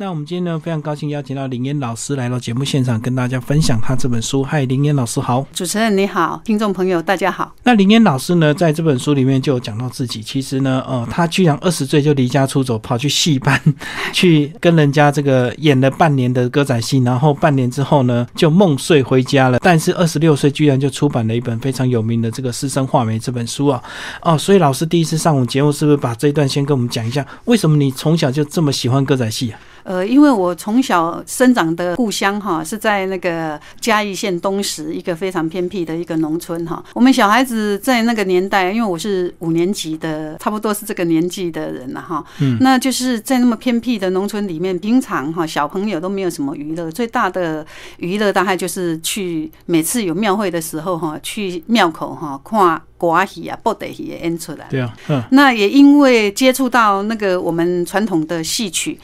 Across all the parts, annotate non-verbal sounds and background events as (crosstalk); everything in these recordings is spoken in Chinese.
那我们今天呢，非常高兴邀请到林烟老师来到节目现场，跟大家分享他这本书。嗨，林烟老师好，主持人你好，听众朋友大家好。那林烟老师呢，在这本书里面就有讲到自己，其实呢，呃，他居然二十岁就离家出走，跑去戏班 (laughs) 去跟人家这个演了半年的歌仔戏，然后半年之后呢，就梦碎回家了。但是二十六岁居然就出版了一本非常有名的这个《师生画眉》这本书啊，哦，所以老师第一次上我们节目，是不是把这一段先跟我们讲一下，为什么你从小就这么喜欢歌仔戏啊？呃，因为我从小生长的故乡哈是在那个嘉义县东石一个非常偏僻的一个农村哈。我们小孩子在那个年代，因为我是五年级的，差不多是这个年纪的人了哈。嗯，那就是在那么偏僻的农村里面，平常哈小朋友都没有什么娱乐，最大的娱乐大概就是去每次有庙会的时候哈，去庙口哈看瓜戏啊、布袋戏演出来。对啊，嗯。那也因为接触到那个我们传统的戏曲。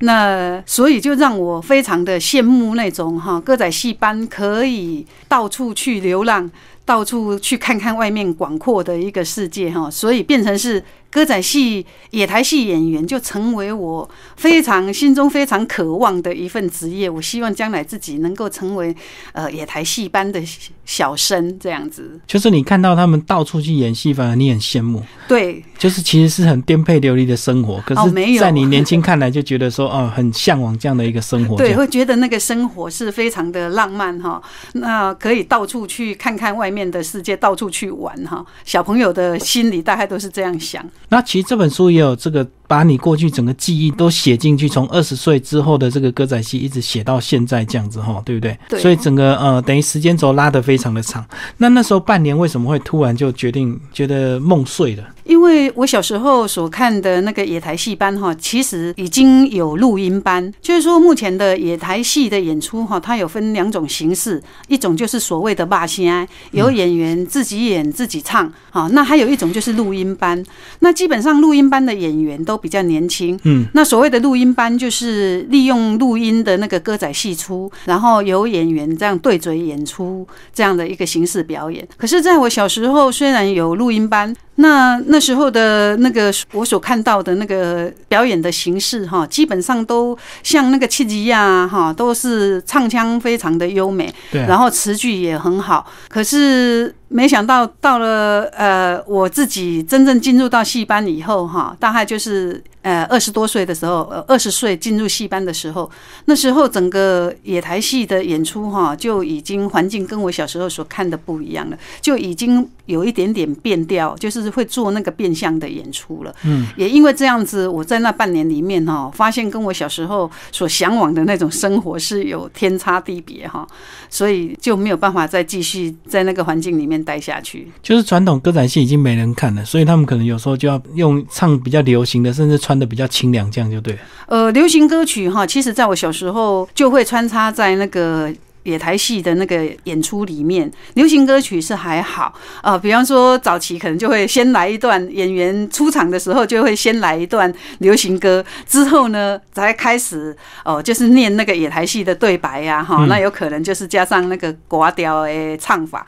那所以就让我非常的羡慕那种哈歌仔戏班可以到处去流浪，到处去看看外面广阔的一个世界哈，所以变成是。歌仔戏、野台戏演员就成为我非常心中非常渴望的一份职业。我希望将来自己能够成为呃野台戏班的小生这样子。就是你看到他们到处去演戏，反而你很羡慕。对，就是其实是很颠沛流离的生活。可是，在你年轻看来，就觉得说哦，很向往这样的一个生活。对，会觉得那个生活是非常的浪漫哈。那可以到处去看看外面的世界，到处去玩哈。小朋友的心里大概都是这样想。那其实这本书也有这个。把你过去整个记忆都写进去，从二十岁之后的这个歌仔戏一直写到现在这样子哈，对不对？对。所以整个呃，等于时间轴拉得非常的长。那那时候半年为什么会突然就决定觉得梦碎了？因为我小时候所看的那个野台戏班哈，其实已经有录音班，就是说目前的野台戏的演出哈，它有分两种形式，一种就是所谓的霸仙，有演员自己演自己唱，好，那还有一种就是录音班。那基本上录音班的演员都比较年轻，嗯，那所谓的录音班就是利用录音的那个歌仔戏出，然后有演员这样对嘴演出这样的一个形式表演。可是，在我小时候，虽然有录音班。那那时候的那个我所看到的那个表演的形式哈，基本上都像那个契吉呀哈，都是唱腔非常的优美，对，然后词句也很好。可是没想到到了呃，我自己真正进入到戏班以后哈，大概就是呃二十多岁的时候，呃二十岁进入戏班的时候，那时候整个野台戏的演出哈，就已经环境跟我小时候所看的不一样了，就已经有一点点变调，就是。会做那个变相的演出了，嗯，也因为这样子，我在那半年里面哈，发现跟我小时候所向往的那种生活是有天差地别哈，所以就没有办法再继续在那个环境里面待下去。就是传统歌仔戏已经没人看了，所以他们可能有时候就要用唱比较流行的，甚至穿的比较清凉，这样就对。呃，流行歌曲哈，其实在我小时候就会穿插在那个。野台戏的那个演出里面，流行歌曲是还好啊，比方说早期可能就会先来一段演员出场的时候就会先来一段流行歌，之后呢才开始哦，就是念那个野台戏的对白呀，哈，那有可能就是加上那个寡调诶唱法。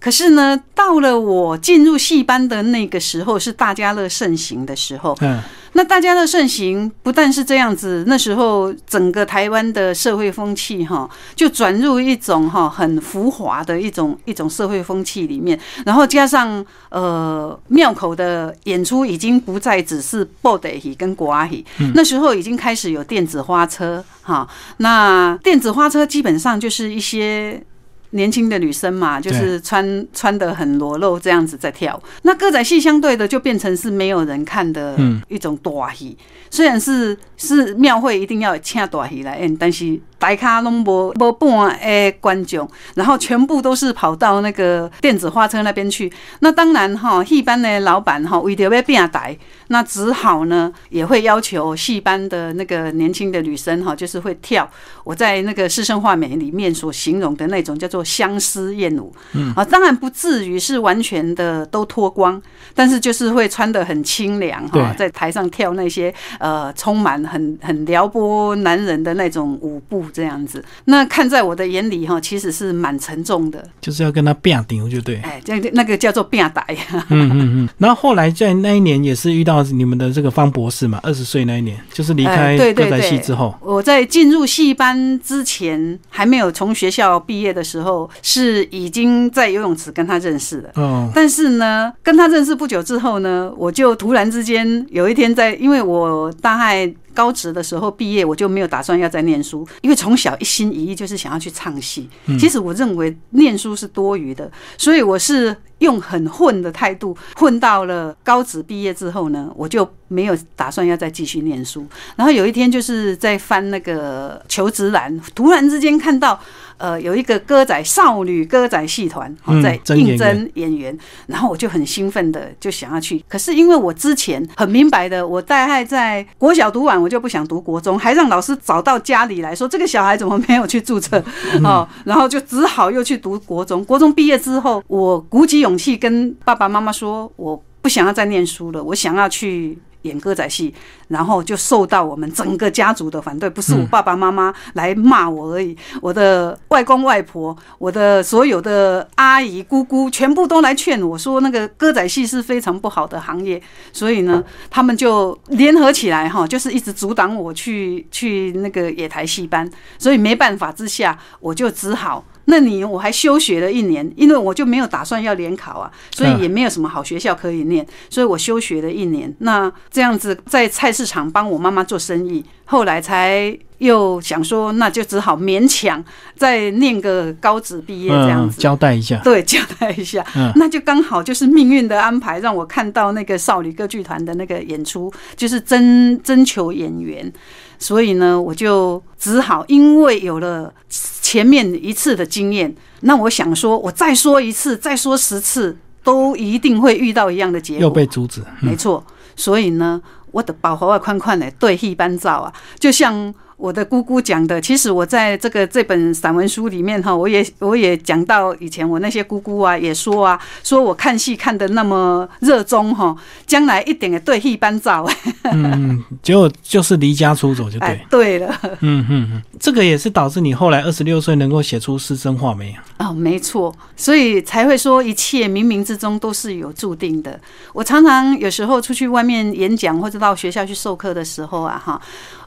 可是呢，到了我进入戏班的那个时候，是大家乐盛行的时候。嗯。那大家的盛行不但是这样子，那时候整个台湾的社会风气哈，就转入一种哈很浮华的一种一种社会风气里面，然后加上呃庙口的演出已经不再只是布袋戏跟国戏，那时候已经开始有电子花车哈，那电子花车基本上就是一些。年轻的女生嘛，就是穿穿的很裸露这样子在跳。那歌仔戏相对的就变成是没有人看的一种大戏，虽然是是庙会一定要请大戏来演，但是。大咖拢无无半诶观众，然后全部都是跑到那个电子花车那边去。那当然哈，戏班的老板哈为了要变台，那只好呢也会要求戏班的那个年轻的女生哈，就是会跳我在那个师生画美里面所形容的那种叫做相思艳舞。嗯啊，当然不至于是完全的都脱光，但是就是会穿的很清凉哈，在台上跳那些呃充满很很撩拨男人的那种舞步。这样子，那看在我的眼里哈，其实是蛮沉重的，就是要跟他变顶就对，哎，这那个叫做变打呀。嗯嗯嗯。然后后来在那一年也是遇到到你们的这个方博士嘛，二十岁那一年，就是离开歌仔戏之后。我在进入戏班之前，还没有从学校毕业的时候，是已经在游泳池跟他认识的。哦。但是呢，跟他认识不久之后呢，我就突然之间有一天在，因为我大概。高职的时候毕业，我就没有打算要再念书，因为从小一心一意就是想要去唱戏。其实我认为念书是多余的，所以我是用很混的态度混到了高职毕业之后呢，我就没有打算要再继续念书。然后有一天就是在翻那个求职栏，突然之间看到。呃，有一个歌仔少女歌仔戏团在应征演员，然后我就很兴奋的就想要去。可是因为我之前很明白的，我大概在国小读完，我就不想读国中，还让老师找到家里来说这个小孩怎么没有去注册 (laughs) 哦，然后就只好又去读国中。国中毕业之后，我鼓起勇气跟爸爸妈妈说，我不想要再念书了，我想要去。演歌仔戏，然后就受到我们整个家族的反对，不是我爸爸妈妈来骂我而已，我的外公外婆、我的所有的阿姨姑姑，全部都来劝我说，那个歌仔戏是非常不好的行业，所以呢，他们就联合起来哈，就是一直阻挡我去去那个野台戏班，所以没办法之下，我就只好。那你我还休学了一年，因为我就没有打算要联考啊，所以也没有什么好学校可以念，所以我休学了一年。那这样子在菜市场帮我妈妈做生意，后来才又想说，那就只好勉强再念个高职毕业这样子，交代一下。对，交代一下。嗯那就刚好就是命运的安排，让我看到那个少女歌剧团的那个演出，就是征征求演员。所以呢，我就只好因为有了前面一次的经验，那我想说，我再说一次，再说十次，都一定会遇到一样的结果，又被阻止。没错，所以呢，我的保护外宽宽的对戏班照啊，就像。我的姑姑讲的，其实我在这个这本散文书里面哈，我也我也讲到以前我那些姑姑啊，也说啊，说我看戏看的那么热衷哈，将来一点也对戏班照。嗯，结果就是离家出走就对。对了。嗯嗯，这个也是导致你后来二十六岁能够写出师生画没有？哦，没错，所以才会说一切冥冥之中都是有注定的。我常常有时候出去外面演讲或者到学校去授课的时候啊，哈。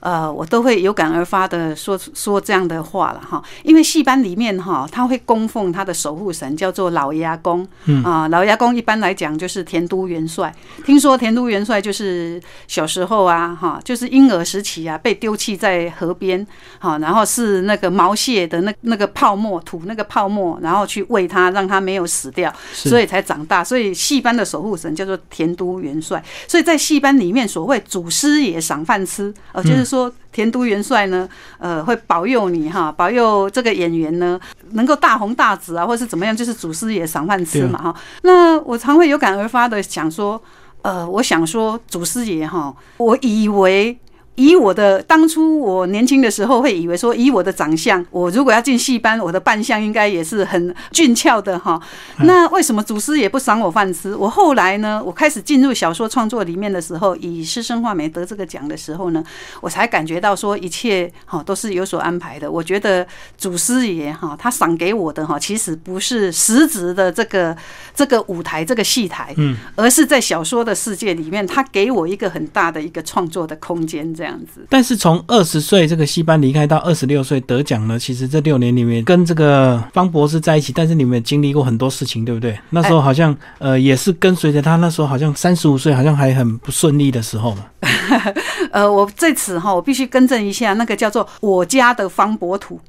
呃，我都会有感而发的说说这样的话了哈，因为戏班里面哈，他会供奉他的守护神，叫做老鸭公。嗯啊，老鸭公一般来讲就是田都元帅。听说田都元帅就是小时候啊，哈，就是婴儿时期啊，被丢弃在河边，好，然后是那个毛蟹的那那个泡沫吐那个泡沫，然后去喂他，让他没有死掉，所以才长大。所以戏班的守护神叫做田都元帅。所以在戏班里面，所谓祖师爷赏饭吃，呃，就是。说田都元帅呢，呃，会保佑你哈，保佑这个演员呢能够大红大紫啊，或是怎么样，就是祖师爷赏饭吃嘛哈。那我常会有感而发的想说，呃，我想说祖师爷哈，我以为。以我的当初我年轻的时候会以为说，以我的长相，我如果要进戏班，我的扮相应该也是很俊俏的哈。那为什么祖师也不赏我饭吃？我后来呢，我开始进入小说创作里面的时候，以师生画眉得这个奖的时候呢，我才感觉到说一切哈都是有所安排的。我觉得祖师爷哈他赏给我的哈，其实不是实质的这个这个舞台这个戏台，嗯，而是在小说的世界里面，他给我一个很大的一个创作的空间。这样子，但是从二十岁这个戏班离开到二十六岁得奖呢，其实这六年里面跟这个方博士在一起，但是你们也经历过很多事情，对不对？那时候好像呃也是跟随着他，那时候好像三十五岁，好像还很不顺利的时候嘛。(laughs) 呃，我在此哈，我必须更正一下，那个叫做我家的方博土，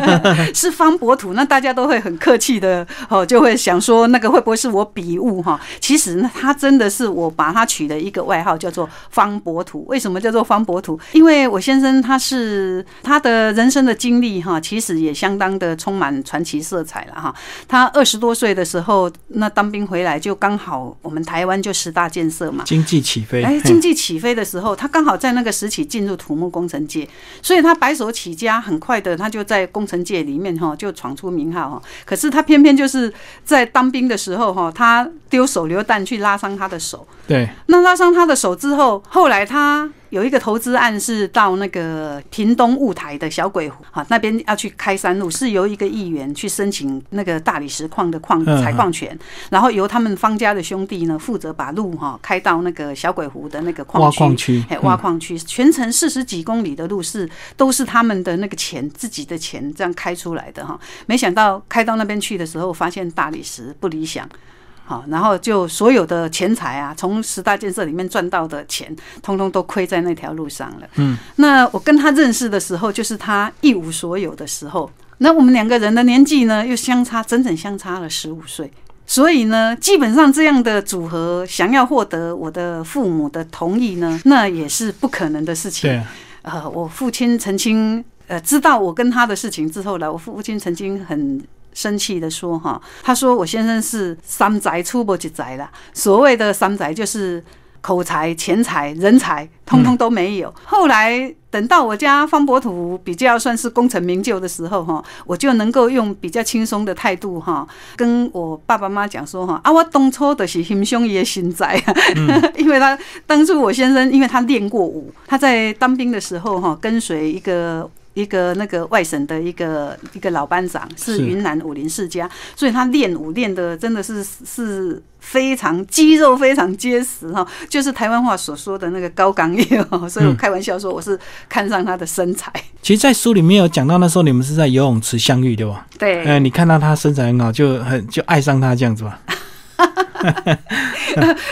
(laughs) 是方博土，那大家都会很客气的哦，就会想说那个会不会是我笔误哈？其实呢，他真的是我把他取的一个外号，叫做方博土。为什么叫做方博土？因为我先生他是他的人生的经历哈，其实也相当的充满传奇色彩了哈。他二十多岁的时候，那当兵回来就刚好我们台湾就十大建设嘛，经济起飞，哎，经济起飞的时候，他刚好在那个时期进入土木工程界，所以他白手起家，很快的他就在工程界里面哈就闯出名号哈。可是他偏偏就是在当兵的时候哈，他丢手榴弹去拉伤他的手，对，那拉伤他的手之后，后来他。有一个投资案是到那个屏东雾台的小鬼湖，哈，那边要去开山路，是由一个议员去申请那个大理石矿的矿采矿权，然后由他们方家的兄弟呢负责把路哈开到那个小鬼湖的那个挖矿区，哎，挖矿区，全程四十几公里的路是都是他们的那个钱自己的钱这样开出来的哈，没想到开到那边去的时候，发现大理石不理想。好，然后就所有的钱财啊，从十大建设里面赚到的钱，通通都亏在那条路上了。嗯，那我跟他认识的时候，就是他一无所有的时候。那我们两个人的年纪呢，又相差整整相差了十五岁，所以呢，基本上这样的组合，想要获得我的父母的同意呢，那也是不可能的事情。对，呃，我父亲曾经呃知道我跟他的事情之后呢，我父亲曾经很。生气的说：“哈，他说我先生是三宅出不几宅了。所谓的三宅，就是口才、钱财、人才，通通都没有。后来等到我家方伯土比较算是功成名就的时候，哈，我就能够用比较轻松的态度，哈，跟我爸爸妈妈讲说，哈，啊，我当初的是兄兄爷心在，(laughs) 因为他当初我先生，因为他练过武，他在当兵的时候，哈，跟随一个。”一个那个外省的一个一个老班长是云南武林世家，所以他练武练的真的是是非常肌肉非常结实哈，就是台湾话所说的那个高刚毅哈，所以我开玩笑说我是看上他的身材。其实，在书里面有讲到那时候你们是在游泳池相遇对吧？对，呃，你看到他身材很好，就很就爱上他这样子吧？(laughs)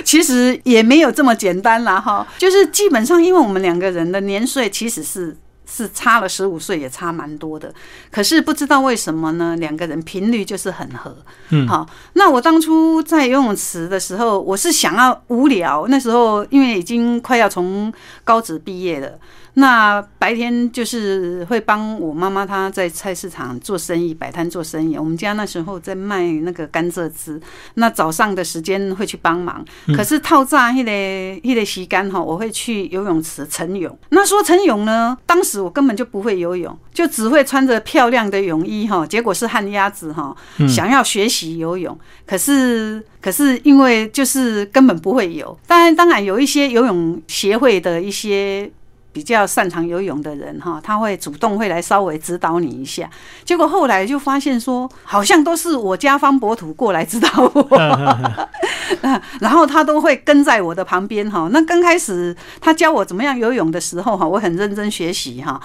其实也没有这么简单啦哈，就是基本上因为我们两个人的年岁其实是。是差了十五岁，也差蛮多的。可是不知道为什么呢？两个人频率就是很合。嗯，好。那我当初在游泳池的时候，我是想要无聊。那时候因为已经快要从高职毕业了。那白天就是会帮我妈妈，她在菜市场做生意，摆摊做生意。我们家那时候在卖那个甘蔗汁，那早上的时间会去帮忙。可是套炸一类一类洗干哈，我会去游泳池晨泳。那说晨泳呢，当时我根本就不会游泳，就只会穿着漂亮的泳衣哈，结果是旱鸭子哈，想要学习游泳，可是可是因为就是根本不会游。当然当然有一些游泳协会的一些。比较擅长游泳的人哈，他会主动会来稍微指导你一下。结果后来就发现说，好像都是我家方博土过来指导我，(laughs) 然后他都会跟在我的旁边哈。那刚开始他教我怎么样游泳的时候哈，我很认真学习哈，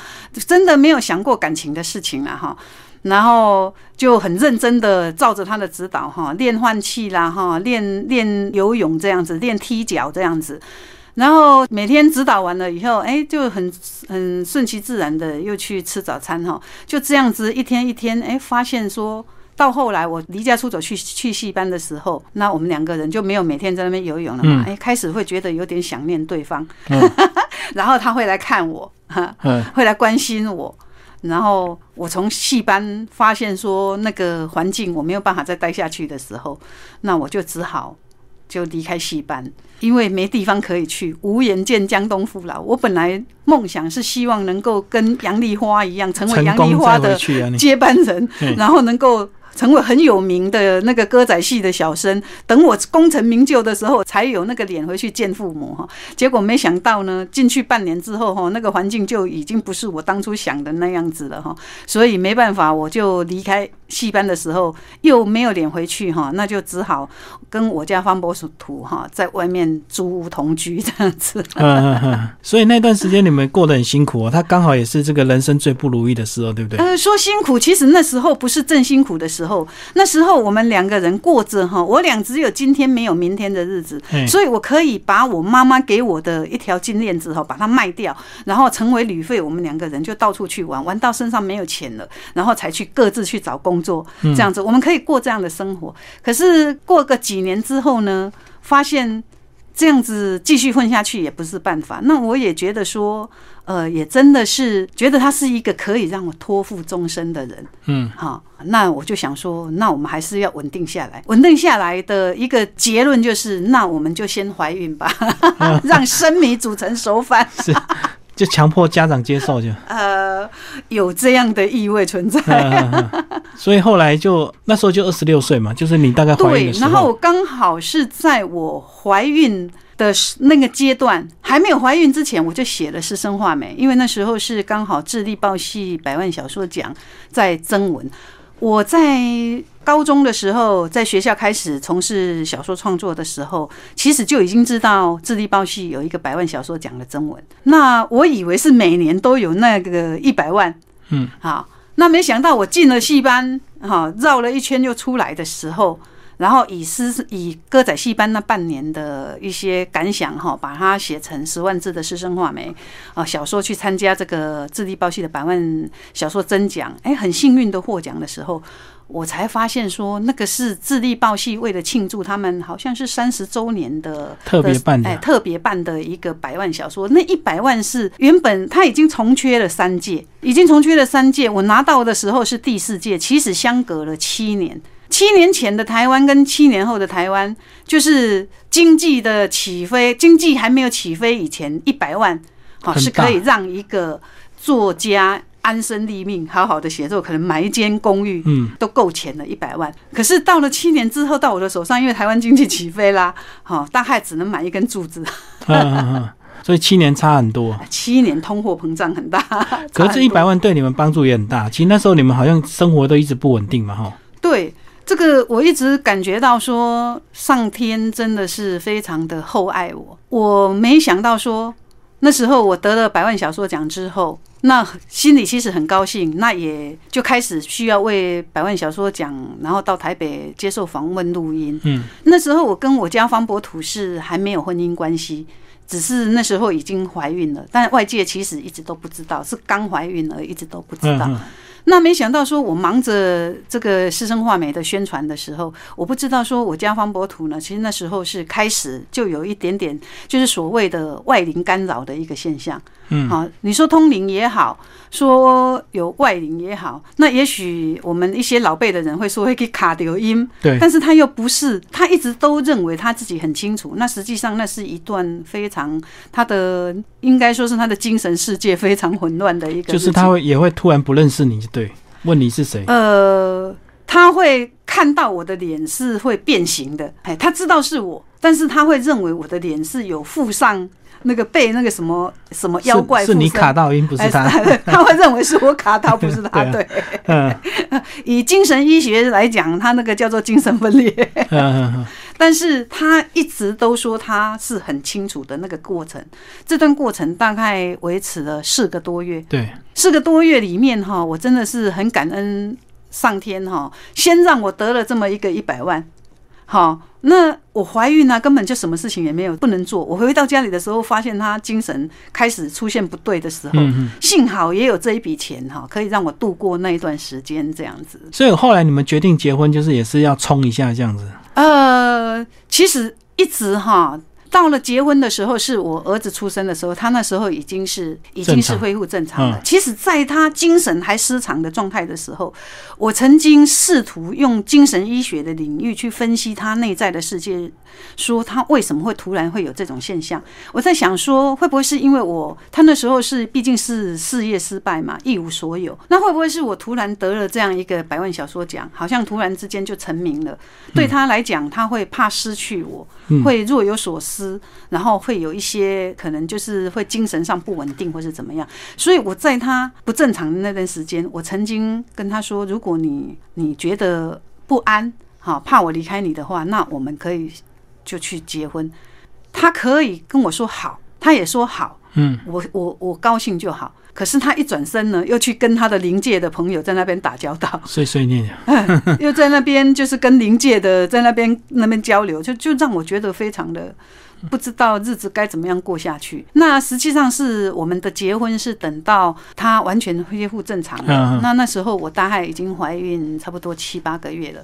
真的没有想过感情的事情了哈。然后就很认真的照着他的指导哈，练换气啦哈，练练游泳这样子，练踢脚这样子。然后每天指导完了以后，哎，就很很顺其自然的又去吃早餐哈，就这样子一天一天，哎，发现说到后来我离家出走去去戏班的时候，那我们两个人就没有每天在那边游泳了嘛，哎，开始会觉得有点想念对方，(laughs) 然后他会来看我，会来关心我，然后我从戏班发现说那个环境我没有办法再待下去的时候，那我就只好。就离开戏班，因为没地方可以去，无颜见江东父老。我本来梦想是希望能够跟杨丽花一样，成为杨丽花的接班人，然后能够。成为很有名的那个歌仔戏的小生，等我功成名就的时候，才有那个脸回去见父母哈。结果没想到呢，进去半年之后哈，那个环境就已经不是我当初想的那样子了哈。所以没办法，我就离开戏班的时候又没有脸回去哈，那就只好跟我家方伯土哈在外面租屋同居这样子。嗯嗯所以那段时间你们过得很辛苦哦，他刚好也是这个人生最不如意的时候，对不对？呃，说辛苦，其实那时候不是正辛苦的。时候，那时候我们两个人过着哈，我俩只有今天没有明天的日子，所以我可以把我妈妈给我的一条金链子哈，把它卖掉，然后成为旅费，我们两个人就到处去玩，玩到身上没有钱了，然后才去各自去找工作，这样子我们可以过这样的生活。可是过个几年之后呢，发现。这样子继续混下去也不是办法。那我也觉得说，呃，也真的是觉得他是一个可以让我托付终身的人。嗯，好，那我就想说，那我们还是要稳定下来。稳定下来的一个结论就是，那我们就先怀孕吧，(laughs) 让生米煮成熟饭。是。就强迫家长接受，就呃有这样的意味存在，(laughs) 所以后来就那时候就二十六岁嘛，就是你大概怀孕的时候，然后刚好是在我怀孕。的那个阶段，还没有怀孕之前，我就写了《师生画眉》，因为那时候是刚好智力报系百万小说奖在征文。我在高中的时候，在学校开始从事小说创作的时候，其实就已经知道智力报系有一个百万小说奖的征文。那我以为是每年都有那个一百万，嗯，好，那没想到我进了戏班，哈，绕了一圈又出来的时候。然后以诗以歌仔戏班那半年的一些感想哈，把它写成十万字的师生画眉啊小说，去参加这个智力报系的百万小说征奖，哎，很幸运的获奖的时候，我才发现说那个是智力报系为了庆祝他们好像是三十周年的特别办的，哎，特别办的一个百万小说，那一百万是原本他已经重缺了三届，已经重缺了三届，我拿到的时候是第四届，其实相隔了七年。七年前的台湾跟七年后的台湾，就是经济的起飞，经济还没有起飞以前，一百万好是可以让一个作家安身立命，好好的写作，可能买一间公寓，嗯，都够钱了。一百万，可是到了七年之后，到我的手上，因为台湾经济起飞啦，好，大概只能买一根柱子。所以七年差很多，(laughs) 七年通货膨胀很大。可是这一百万对你们帮助也很大。其实那时候你们好像生活都一直不稳定嘛，哈。对。这个我一直感觉到说，上天真的是非常的厚爱我。我没想到说，那时候我得了百万小说奖之后，那心里其实很高兴，那也就开始需要为百万小说奖，然后到台北接受访问录音。嗯，那时候我跟我家方博土是还没有婚姻关系，只是那时候已经怀孕了，但外界其实一直都不知道是刚怀孕而一直都不知道。那没想到说，我忙着这个师生画眉的宣传的时候，我不知道说我家方博图呢，其实那时候是开始就有一点点，就是所谓的外灵干扰的一个现象。嗯，好，你说通灵也好，说有外灵也好，那也许我们一些老辈的人会说会给卡丢音，对，但是他又不是，他一直都认为他自己很清楚。那实际上那是一段非常他的应该说是他的精神世界非常混乱的一个，就是他会也会突然不认识你，对，问你是谁？呃，他会看到我的脸是会变形的，哎，他知道是我，但是他会认为我的脸是有附上。那个被那个什么什么妖怪是你卡到音不是他，(laughs) 他会认为是我卡到不是他。(laughs) 对，(laughs) 以精神医学来讲，他那个叫做精神分裂。但是他一直都说他是很清楚的那个过程，这段过程大概维持了四个多月。对，四个多月里面哈，我真的是很感恩上天哈，先让我得了这么一个一百万。好，那我怀孕呢，根本就什么事情也没有不能做。我回到家里的时候，发现他精神开始出现不对的时候，幸好也有这一笔钱哈，可以让我度过那一段时间这样子。所以后来你们决定结婚，就是也是要冲一下这样子。呃，其实一直哈。到了结婚的时候，是我儿子出生的时候，他那时候已经是已经是恢复正常了。其实，在他精神还失常的状态的时候，我曾经试图用精神医学的领域去分析他内在的世界，说他为什么会突然会有这种现象。我在想说，会不会是因为我他那时候是毕竟是事业失败嘛，一无所有，那会不会是我突然得了这样一个百万小说奖，好像突然之间就成名了？对他来讲，他会怕失去我，会若有所思。然后会有一些可能就是会精神上不稳定或是怎么样，所以我在他不正常的那段时间，我曾经跟他说，如果你你觉得不安，好怕我离开你的话，那我们可以就去结婚。他可以跟我说好，他也说好，嗯，我我我高兴就好。可是他一转身呢，又去跟他的灵界的朋友在那边打交道，碎碎念，(laughs) 又在那边就是跟灵界的在那边那边交流，就就让我觉得非常的。不知道日子该怎么样过下去。那实际上是我们的结婚是等到他完全恢复正常了。那那时候我大概已经怀孕差不多七八个月了。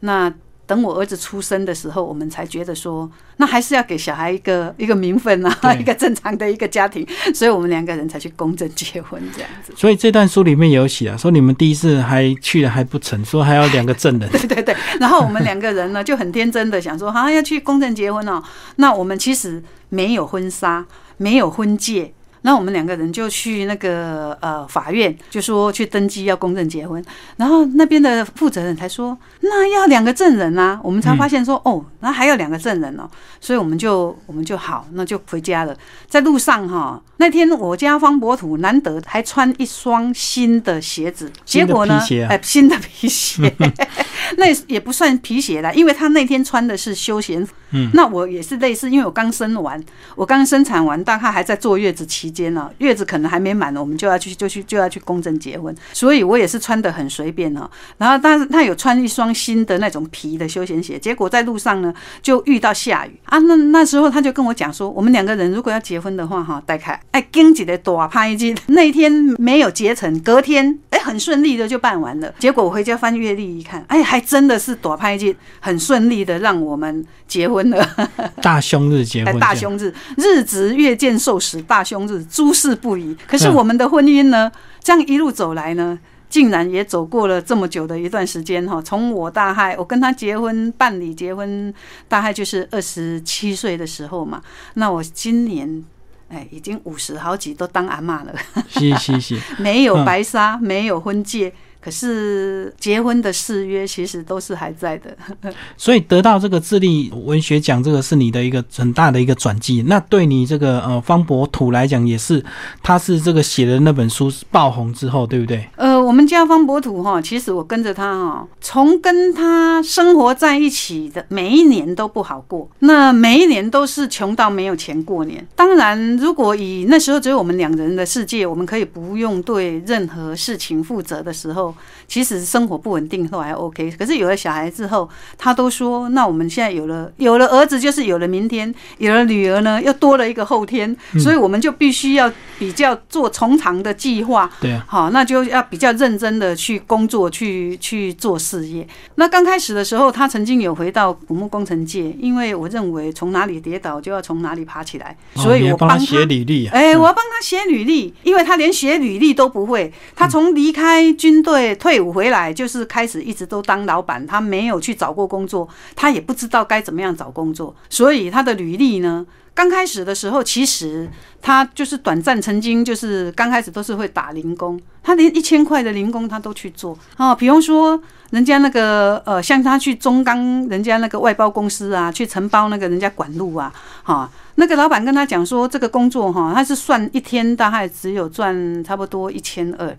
那等我儿子出生的时候，我们才觉得说，那还是要给小孩一个一个名分啊，一个正常的一个家庭，所以我们两个人才去公证结婚这样子。所以这段书里面有写啊，说你们第一次还去了还不成，说还要两个证人。(laughs) 对对对，然后我们两个人呢就很天真的想说，啊要去公证结婚哦。那我们其实没有婚纱，没有婚戒。那我们两个人就去那个呃法院，就说去登记要公证结婚。然后那边的负责人才说，那要两个证人啊。我们才发现说，哦，那还要两个证人哦。所以我们就我们就好，那就回家了。在路上哈，那天我家方博土难得还穿一双新的鞋子，结果呢，哎，(laughs) 新的皮鞋，(laughs) 那也不算皮鞋啦，因为他那天穿的是休闲服。嗯，那我也是类似，因为我刚生完，我刚生产完，大概还在坐月子期间呢，月子可能还没满呢，我们就要去就去就要去公证结婚，所以我也是穿的很随便哦。然后，但是他有穿一双新的那种皮的休闲鞋，结果在路上呢就遇到下雨啊。那那时候他就跟我讲说，我们两个人如果要结婚的话哈，带开哎，经济的多拍一记，那一天没有结成，隔天哎很顺利的就办完了。结果我回家翻月历一看，哎，还真的是多拍一记，很顺利的让我们结婚了。(laughs) 大凶日结婚，大凶日，日值月见寿时，大凶日，诸事不宜。可是我们的婚姻呢，这样一路走来呢，竟然也走过了这么久的一段时间哈。从我大概我跟他结婚办理结婚，大概就是二十七岁的时候嘛。那我今年哎，已经五十好几，都当阿妈了。是是是，(laughs) 没有白纱，没有婚戒。可是结婚的誓约其实都是还在的，(laughs) 所以得到这个智利文学奖，这个是你的一个很大的一个转机。那对你这个呃方博土来讲，也是他是这个写的那本书爆红之后，对不对？呃，我们家方博土哈，其实我跟着他哈，从跟他生活在一起的每一年都不好过，那每一年都是穷到没有钱过年。当然，如果以那时候只有我们两人的世界，我们可以不用对任何事情负责的时候。其实生活不稳定都还 OK，可是有了小孩之后，他都说：那我们现在有了有了儿子，就是有了明天；有了女儿呢，又多了一个后天。所以我们就必须要比较做从长的计划。对啊，好，那就要比较认真的去工作，去去做事业。那刚开始的时候，他曾经有回到古木工程界，因为我认为从哪里跌倒就要从哪里爬起来，所以我帮他写履历。哎，我要帮他写履历，因为他连写履历都不会。他从离开军队。退伍回来就是开始一直都当老板，他没有去找过工作，他也不知道该怎么样找工作，所以他的履历呢，刚开始的时候其实他就是短暂，曾经就是刚开始都是会打零工，他连一千块的零工他都去做啊，比方说人家那个呃，像他去中钢人家那个外包公司啊，去承包那个人家管路啊，哈，那个老板跟他讲说这个工作哈，他是算一天大概只有赚差不多一千二。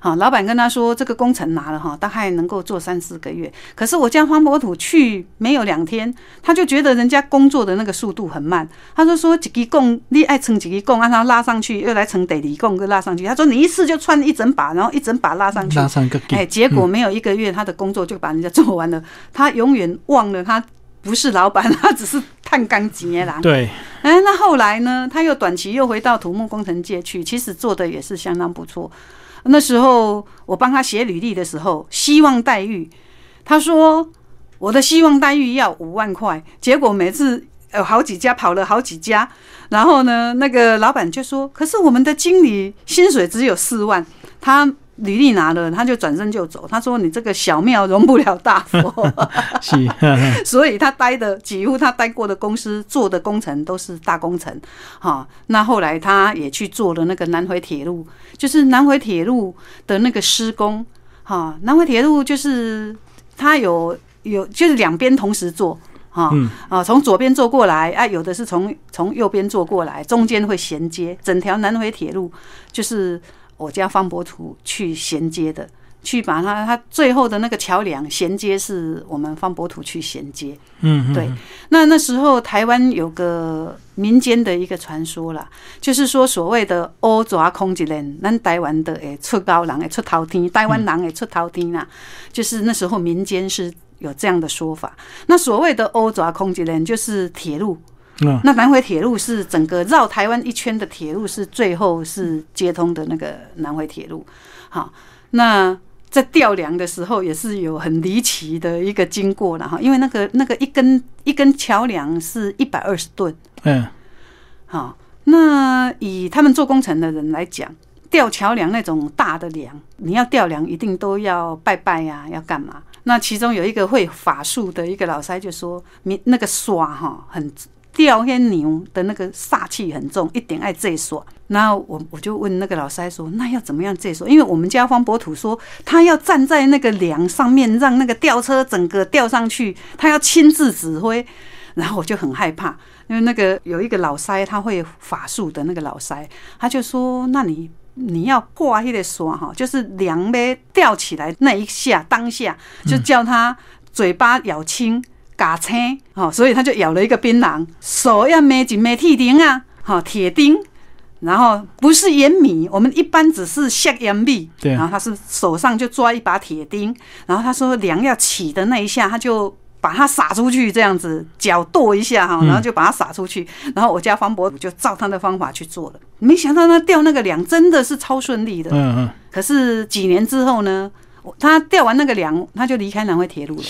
好，老板跟他说，这个工程拿了哈，大概能够做三四个月。可是我家方博土去没有两天，他就觉得人家工作的那个速度很慢。他就说几个供，你爱撑几个供，让他拉上去，又来撑得离供，又拉上去。他说你一次就串一整把，然后一整把拉上去，拉上个哎，结果没有一个月，他的工作就把人家做完了。他永远忘了他不是老板，他只是探钢结啦。对，哎，那后来呢？他又短期又回到土木工程界去，其实做的也是相当不错。那时候我帮他写履历的时候，希望待遇，他说我的希望待遇要五万块，结果每次有好几家跑了好几家，然后呢，那个老板就说，可是我们的经理薪水只有四万，他。履历拿了，他就转身就走。他说：“你这个小庙容不了大佛。(laughs) ”是，(laughs) 所以他待的几乎他待过的公司做的工程都是大工程。哈，那后来他也去做了那个南回铁路，就是南回铁路的那个施工。哈，南回铁路就是他有有就是两边同时做。哈啊，从左边坐过来啊，有的是从从右边坐过来，中间会衔接整条南回铁路，就是。我家方博图去衔接的，去把它它最后的那个桥梁衔接，是我们方博图去衔接。嗯，对。那那时候台湾有个民间的一个传说啦，就是说所谓的欧爪空吉人，咱台湾的诶出高人诶出头天，台湾人诶出头天呐，就是那时候民间是有这样的说法。那所谓的欧爪空吉人，就是铁路。那南回铁路是整个绕台湾一圈的铁路，是最后是接通的那个南回铁路。好，那在吊梁的时候也是有很离奇的一个经过了哈，因为那个那个一根一根桥梁是一百二十吨。嗯，好，那以他们做工程的人来讲，吊桥梁那种大的梁，你要吊梁一定都要拜拜呀，要干嘛？那其中有一个会法术的一个老师就说，你那个刷哈很。吊黑牛的那个煞气很重，一点爱这说。然后我我就问那个老塞说，那要怎么样这说？因为我们家方伯土说，他要站在那个梁上面，让那个吊车整个吊上去，他要亲自指挥。然后我就很害怕，因为那个有一个老塞，他会法术的那个老塞，他就说，那你你要挂那个说哈，就是梁呗吊起来那一下，当下就叫他嘴巴咬轻。嘎青，哦，所以他就咬了一个槟榔，手要没紧没铁钉啊，好铁钉，然后不是盐米，我们一般只是下盐米，对，然后他是手上就抓一把铁钉，然后他说梁要起的那一下，他就把它撒出去，这样子脚跺一下哈，然后就把它撒出去，然后我家方伯就照他的方法去做了，没想到他吊那个梁真的是超顺利的，嗯嗯，可是几年之后呢，他吊完那个梁，他就离开南汇铁路了。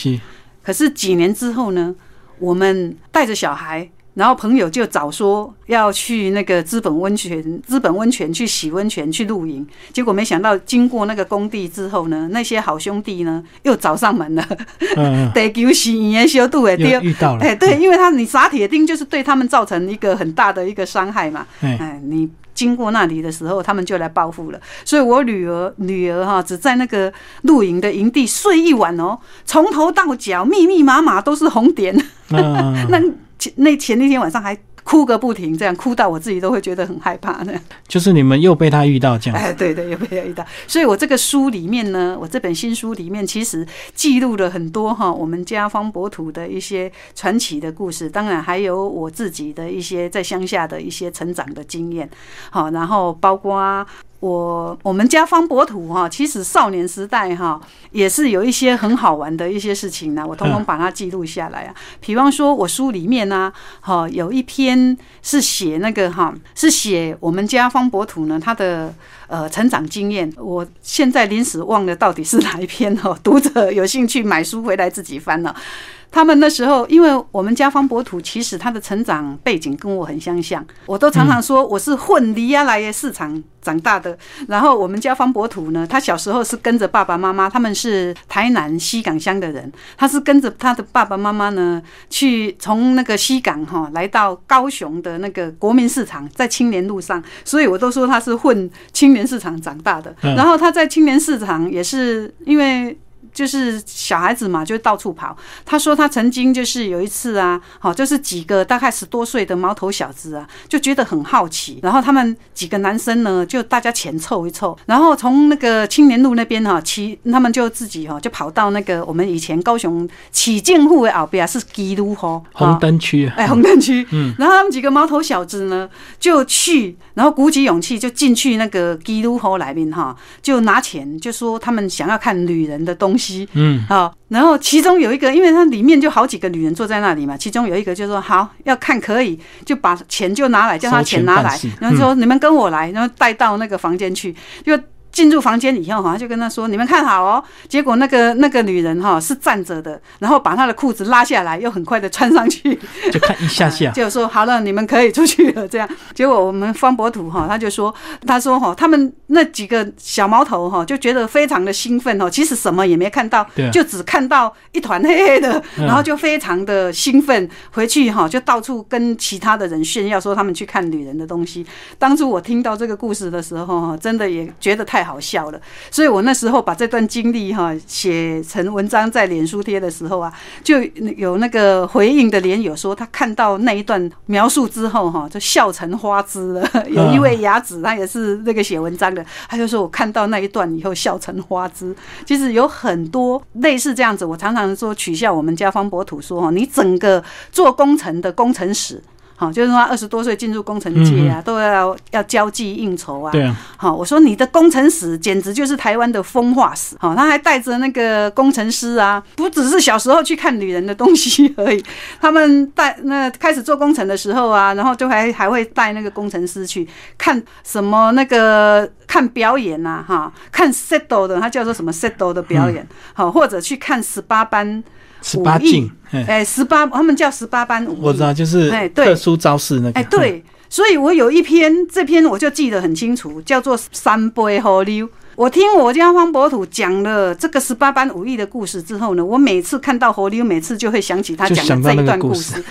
可是几年之后呢，我们带着小孩，然后朋友就早说要去那个资本温泉，资本温泉去洗温泉去露营。结果没想到经过那个工地之后呢，那些好兄弟呢又找上门了。(laughs) 得救洗盐修度哎，遇到了哎，对，因为他你撒铁钉就是对他们造成一个很大的一个伤害嘛。哎，你。经过那里的时候，他们就来报复了。所以我女儿女儿哈，只在那个露营的营地睡一晚哦，从头到脚密密麻麻都是红点。(laughs) 那前那前那天晚上还。哭个不停，这样哭到我自己都会觉得很害怕呢。(laughs) 就是你们又被他遇到这样，哎，对对，又被他遇到。所以我这个书里面呢，我这本新书里面其实记录了很多哈，我们家方博土的一些传奇的故事，当然还有我自己的一些在乡下的一些成长的经验。好，然后包括。我我们家方博土哈，其实少年时代哈也是有一些很好玩的一些事情呢，我通通把它记录下来啊。比方说，我书里面呢，哈有一篇是写那个哈，是写我们家方博土呢他的呃成长经验。我现在临时忘了到底是哪一篇哦，读者有兴趣买书回来自己翻了。(laughs) 他们那时候，因为我们家方博土，其实他的成长背景跟我很相像，我都常常说我是混离亚来的市场长大的。然后我们家方博土呢，他小时候是跟着爸爸妈妈，他们是台南西港乡的人，他是跟着他的爸爸妈妈呢，去从那个西港哈来到高雄的那个国民市场，在青年路上，所以我都说他是混青年市场长大的。然后他在青年市场也是因为。就是小孩子嘛，就到处跑。他说他曾经就是有一次啊，好，就是几个大概十多岁的毛头小子啊，就觉得很好奇。然后他们几个男生呢，就大家钱凑一凑，然后从那个青年路那边哈骑，他们就自己哈就跑到那个我们以前高雄起建户的后边是基督吼红灯区，哎，红灯区。嗯。然后他们几个毛头小子呢，就去，然后鼓起勇气就进去那个基督吼来边哈，就拿钱，就说他们想要看女人的东西。嗯，好，然后其中有一个，因为它里面就好几个女人坐在那里嘛，其中有一个就说好要看可以，就把钱就拿来，叫他钱拿来，然后说你们跟我来，然后带到那个房间去，就。进入房间以后，哈，就跟他说：“你们看好哦。”结果那个那个女人哈是站着的，然后把她的裤子拉下来，又很快的穿上去，就看一下下，(laughs) 就说：“好了，你们可以出去了。”这样，结果我们方博土哈他就说：“他说哈，他们那几个小毛头哈就觉得非常的兴奋哦，其实什么也没看到，就只看到一团黑黑的，然后就非常的兴奋，回去哈就到处跟其他的人炫耀说他们去看女人的东西。当初我听到这个故事的时候哈，真的也觉得太。太好笑了，所以我那时候把这段经历哈写成文章在脸书贴的时候啊，就有那个回应的连友说，他看到那一段描述之后哈，就笑成花枝了。有一位雅子，他也是那个写文章的，他就说我看到那一段以后笑成花枝。其实有很多类似这样子，我常常说取笑我们家方博土说哈，你整个做工程的工程史。好，就是说二十多岁进入工程界啊，都要要交际应酬啊。对啊。好，我说你的工程史简直就是台湾的风化史。好，他还带着那个工程师啊，不只是小时候去看女人的东西而已。(laughs) 他们带那开始做工程的时候啊，然后就还还会带那个工程师去看什么那个看表演呐，哈，看 settle 的，他叫做什么 settle 的表演。好，或者去看十八班。十八禁，哎，十八，他们叫十八般武艺，我知道，就是特殊招式那个。哎，对，所以我有一篇，这篇我就记得很清楚，叫做《三杯河流》。我听我家方伯土讲了这个十八般武艺的故事之后呢，我每次看到河流，每次就会想起他讲的这一段故事。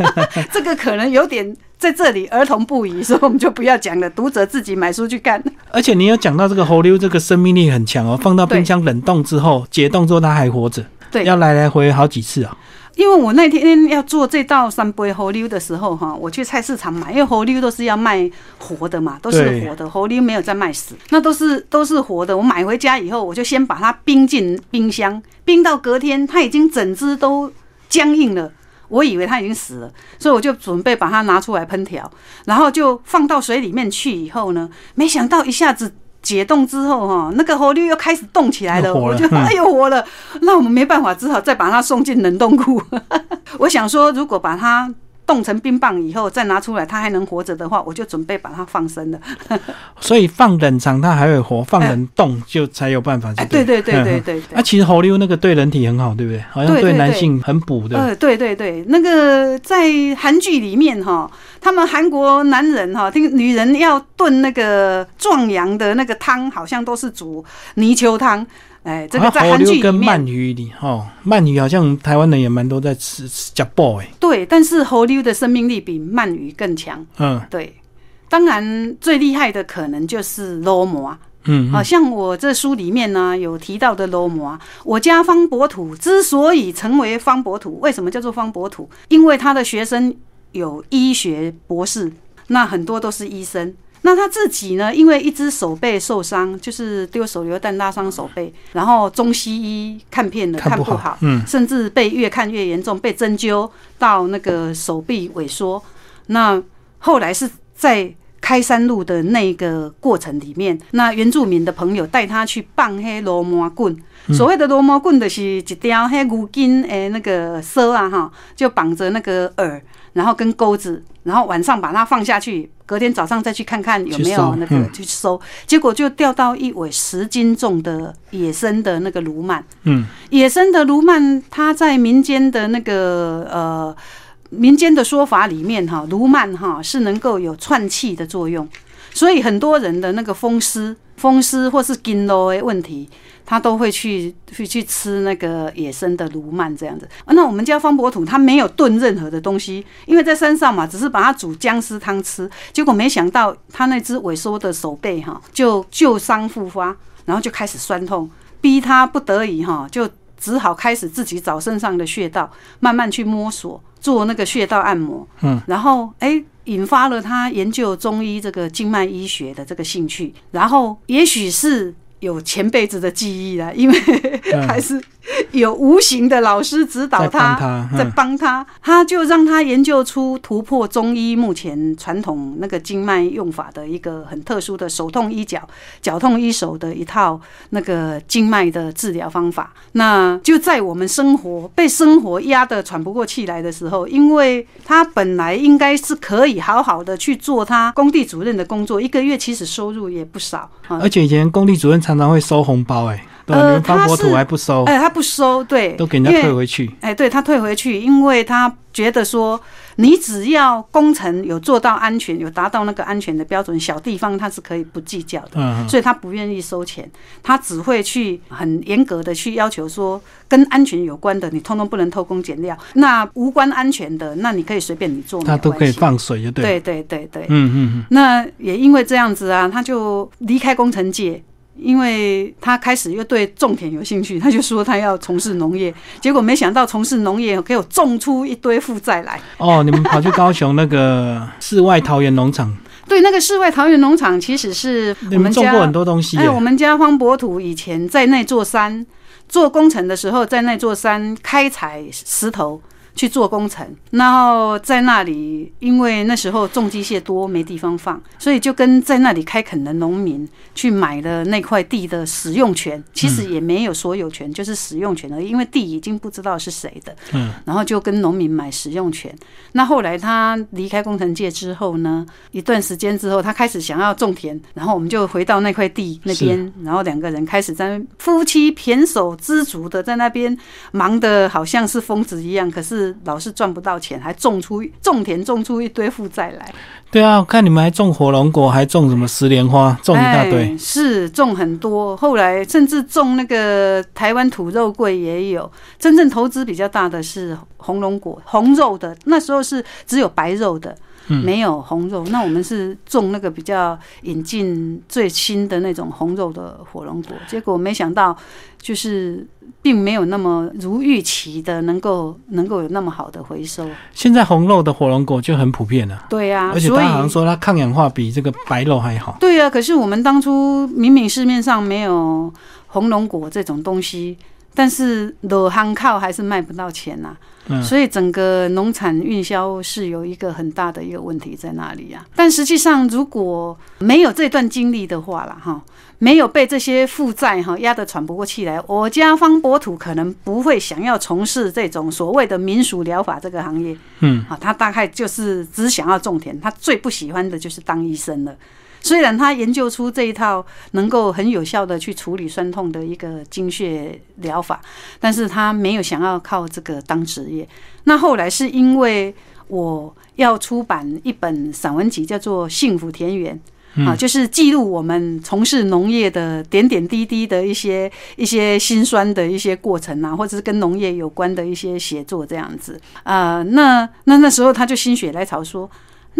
(laughs) 这个可能有点在这里儿童不宜，所以我们就不要讲了，读者自己买书去看。而且你有讲到这个河流，这个生命力很强哦，放到冰箱冷冻之后解冻之后它还活着，对，要来来回好几次啊。因为我那天要做这道三杯猴溜的时候，哈，我去菜市场买，因为猴溜都是要卖活的嘛，都是活的，猴溜没有在卖死，那都是都是活的。我买回家以后，我就先把它冰进冰箱，冰到隔天，它已经整只都僵硬了，我以为它已经死了，所以我就准备把它拿出来烹调，然后就放到水里面去以后呢，没想到一下子。解冻之后，哈，那个河流又开始动起来了，我就 (laughs) 哎呦活了，那我们没办法，只好再把它送进冷冻库。(laughs) 我想说，如果把它。冻成冰棒以后再拿出来，它还能活着的话，我就准备把它放生了。(laughs) 所以放冷藏它还会活，放冷冻就才有办法。哎，(laughs) 对对对对对。那其实猴溜那个对人体很好，对不对？好像对男性很补的。呃，对对对，那个在韩剧里面哈，他们韩国男人哈，听女人要炖那个壮阳的那个汤，好像都是煮泥鳅汤。哎，这个在韩剧跟鳗鱼里，哈，鳗鱼好像台湾人也蛮多在吃吃甲爆哎。对，但是猴溜的生命力比鳗鱼更强。嗯，对。当然，最厉害的可能就是罗摩。嗯，好像我这书里面呢有提到的罗摩，我家方伯土之所以成为方伯土，为什么叫做方伯土？因为他的学生有医学博士，那很多都是医生。那他自己呢？因为一只手背受伤，就是丢手榴弹拉伤手背，然后中西医看片的看不好，嗯，甚至被越看越严重，被针灸到那个手臂萎缩。那后来是在开山路的那个过程里面，那原住民的朋友带他去棒黑罗摩棍。所谓的罗摩棍的是一条黑牛筋诶那个绳啊哈，就绑着那个耳，然后跟钩子，然后晚上把它放下去。隔天早上再去看看有没有那个去收，结果就钓到一尾十斤重的野生的那个鲈鳗。嗯，野生的鲈鳗，它在民间的那个呃民间的说法里面哈，鲈鳗哈是能够有串气的作用，所以很多人的那个风湿、风湿或是筋络的问题。他都会去去去吃那个野生的鲈鳗这样子。那我们家方伯土他没有炖任何的东西，因为在山上嘛，只是把它煮姜丝汤吃。结果没想到他那只萎缩的手背哈，就旧伤复发，然后就开始酸痛，逼他不得已哈，就只好开始自己找身上的穴道，慢慢去摸索做那个穴道按摩。嗯，然后哎，引发了他研究中医这个静脉医学的这个兴趣。然后也许是。有前辈子的记忆了，因为还是 (laughs) 有无形的老师指导他，在帮他，他就让他研究出突破中医目前传统那个经脉用法的一个很特殊的手痛医脚、脚痛医手的一套那个经脉的治疗方法。那就在我们生活被生活压得喘不过气来的时候，因为他本来应该是可以好好的去做他工地主任的工作，一个月其实收入也不少，而且以前工地主任。常常会收红包，哎，呃，方国土还不收，哎，他不收，对，都给人家退回去，哎，对他退回去，因为他。觉得说，你只要工程有做到安全，有达到那个安全的标准，小地方他是可以不计较的，所以他不愿意收钱，他只会去很严格的去要求说，跟安全有关的，你通通不能偷工减料；那无关安全的，那你可以随便你做，他都可以放水，就对，对对对对，嗯嗯嗯。那也因为这样子啊，他就离开工程界。因为他开始又对种田有兴趣，他就说他要从事农业，(laughs) 结果没想到从事农业给我种出一堆负债来。哦，你们跑去高雄那个 (laughs) 世外桃源农场？对，那个世外桃源农场其实是我们种过很多东西。哎，我们家方博土以前在那座山做工程的时候，在那座山开采石头。去做工程，然后在那里，因为那时候重机械多，没地方放，所以就跟在那里开垦的农民去买了那块地的使用权，其实也没有所有权，就是使用权而已，因为地已经不知道是谁的。嗯，然后就跟农民买使用权。那后来他离开工程界之后呢，一段时间之后，他开始想要种田，然后我们就回到那块地那边，然后两个人开始在夫妻胼手知足的在那边忙得好像是疯子一样，可是。是老是赚不到钱，还种出种田种出一堆负债来。对啊，我看你们还种火龙果，还种什么石莲花，种一大堆。是种很多，后来甚至种那个台湾土肉桂也有。真正投资比较大的是红龙果，红肉的，那时候是只有白肉的。没有红肉，那我们是种那个比较引进最新的那种红肉的火龙果，结果没想到就是并没有那么如预期的能够能够有那么好的回收。现在红肉的火龙果就很普遍了，对呀，而且他好像说它抗氧化比这个白肉还好。对呀，可是我们当初明明市面上没有红龙果这种东西，但是裸行靠还是卖不到钱呐。所以整个农产运销是有一个很大的一个问题在那里啊。但实际上，如果没有这段经历的话啦哈，没有被这些负债哈压得喘不过气来，我家方博土可能不会想要从事这种所谓的民俗疗法这个行业。嗯，啊，他大概就是只想要种田，他最不喜欢的就是当医生了。虽然他研究出这一套能够很有效的去处理酸痛的一个精血疗法，但是他没有想要靠这个当职业。那后来是因为我要出版一本散文集，叫做《幸福田园》啊，就是记录我们从事农业的点点滴滴的一些一些辛酸的一些过程啊，或者是跟农业有关的一些写作这样子啊。那那那时候他就心血来潮说。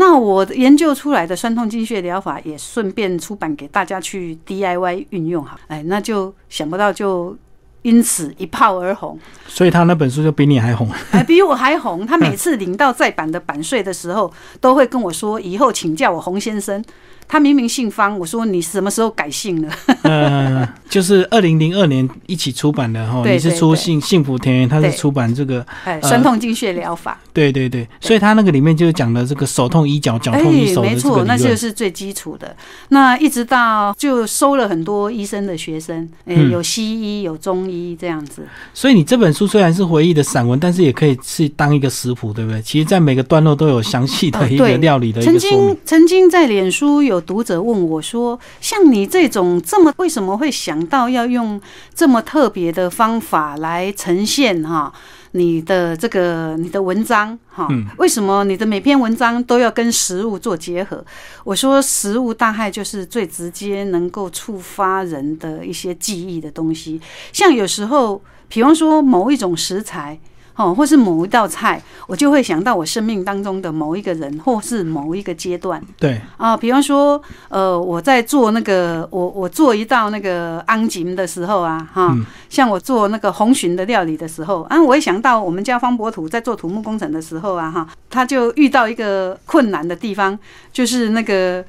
那我研究出来的酸痛经血疗法也顺便出版给大家去 DIY 运用哈，哎，那就想不到就因此一炮而红，所以他那本书就比你还红，还 (laughs) 比我还红。他每次领到再版的版税的时候，都会跟我说，以后请叫我洪先生。他明明姓方，我说你什么时候改姓了？嗯，就是二零零二年一起出版的哈，你是出幸幸福田园，他是出版这个哎酸痛经血疗法。对对对，所以他那个里面就讲的这个手痛医脚，脚痛医手没错，那就是最基础的。那一直到就收了很多医生的学生，嗯，有西医有中医这样子。所以你这本书虽然是回忆的散文，但是也可以是当一个食谱，对不对？其实，在每个段落都有详细的一个料理的一个。曾经曾经在脸书有。读者问我说：“像你这种这么为什么会想到要用这么特别的方法来呈现哈你的这个你的文章哈？为什么你的每篇文章都要跟食物做结合？”我说：“食物大概就是最直接能够触发人的一些记忆的东西，像有时候，比方说某一种食材。”哦，或是某一道菜，我就会想到我生命当中的某一个人，或是某一个阶段。对啊，比方说，呃，我在做那个，我我做一道那个安吉的时候啊，哈，像我做那个红鲟的料理的时候，啊，我会想到我们家方博土在做土木工程的时候啊，哈，他就遇到一个困难的地方，就是那个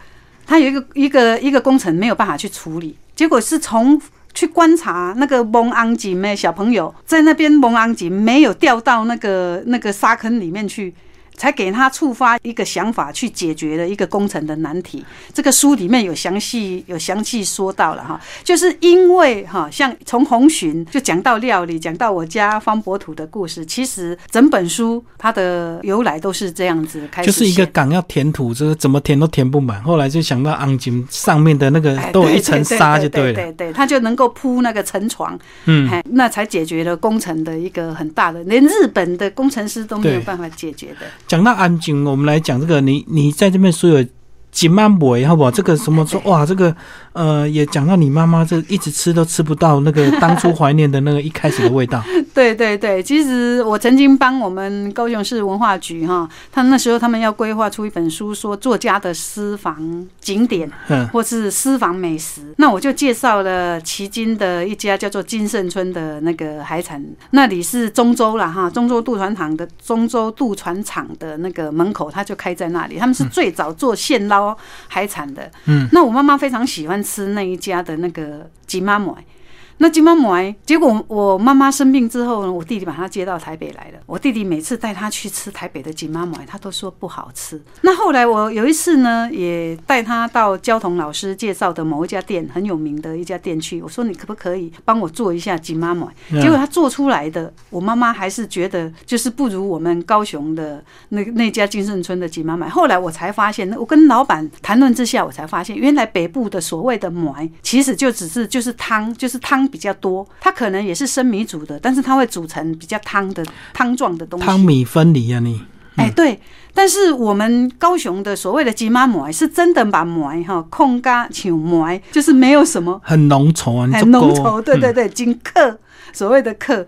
他有一个一个一个工程没有办法去处理，结果是从。去观察那个蒙安井的小朋友在那边蒙安井没有掉到那个那个沙坑里面去。才给他触发一个想法去解决了一个工程的难题。这个书里面有详细有详细说到了哈，就是因为哈，像从红鲟就讲到料理，讲到我家方博土的故事，其实整本书它的由来都是这样子开始。就是一个港要填土，这个怎么填都填不满，后来就想到安井上面的那个都有一层沙就对了，对对，它就能够铺那个沉床，嗯，那才解决了工程的一个很大的，连日本的工程师都没有办法解决的。讲到安静，我们来讲这个。你你在这边所有几万尾，好不好？这个什么说哇，这个。呃，也讲到你妈妈这一直吃都吃不到那个当初怀念的那个一开始的味道。(laughs) 对对对，其实我曾经帮我们高雄市文化局哈，他那时候他们要规划出一本书，说作家的私房景点，嗯，或是私房美食。那我就介绍了旗津的一家叫做金盛村的那个海产，那里是中州了哈，中州渡船厂的中州渡船厂的那个门口，他就开在那里，他们是最早做现捞海产的。嗯，那我妈妈非常喜欢。吃那一家的那个吉妈馍。那金妈馍，结果我妈妈生病之后呢，我弟弟把她接到台北来了。我弟弟每次带她去吃台北的金妈馍，她都说不好吃。那后来我有一次呢，也带她到焦桐老师介绍的某一家店，很有名的一家店去。我说你可不可以帮我做一下金妈馍？结果她做出来的，我妈妈还是觉得就是不如我们高雄的那那家金盛村的金妈馍。后来我才发现，我跟老板谈论之下，我才发现原来北部的所谓的馍，其实就只是就是汤，就是汤。比较多，它可能也是生米煮的，但是它会煮成比较汤的汤状的东西。汤米分离啊，你哎，对。但是我们高雄的所谓的吉妈馍是真的把馍哈控嘎像馍，就是没有什么很浓稠啊，很浓稠。对对对，金克所谓的克。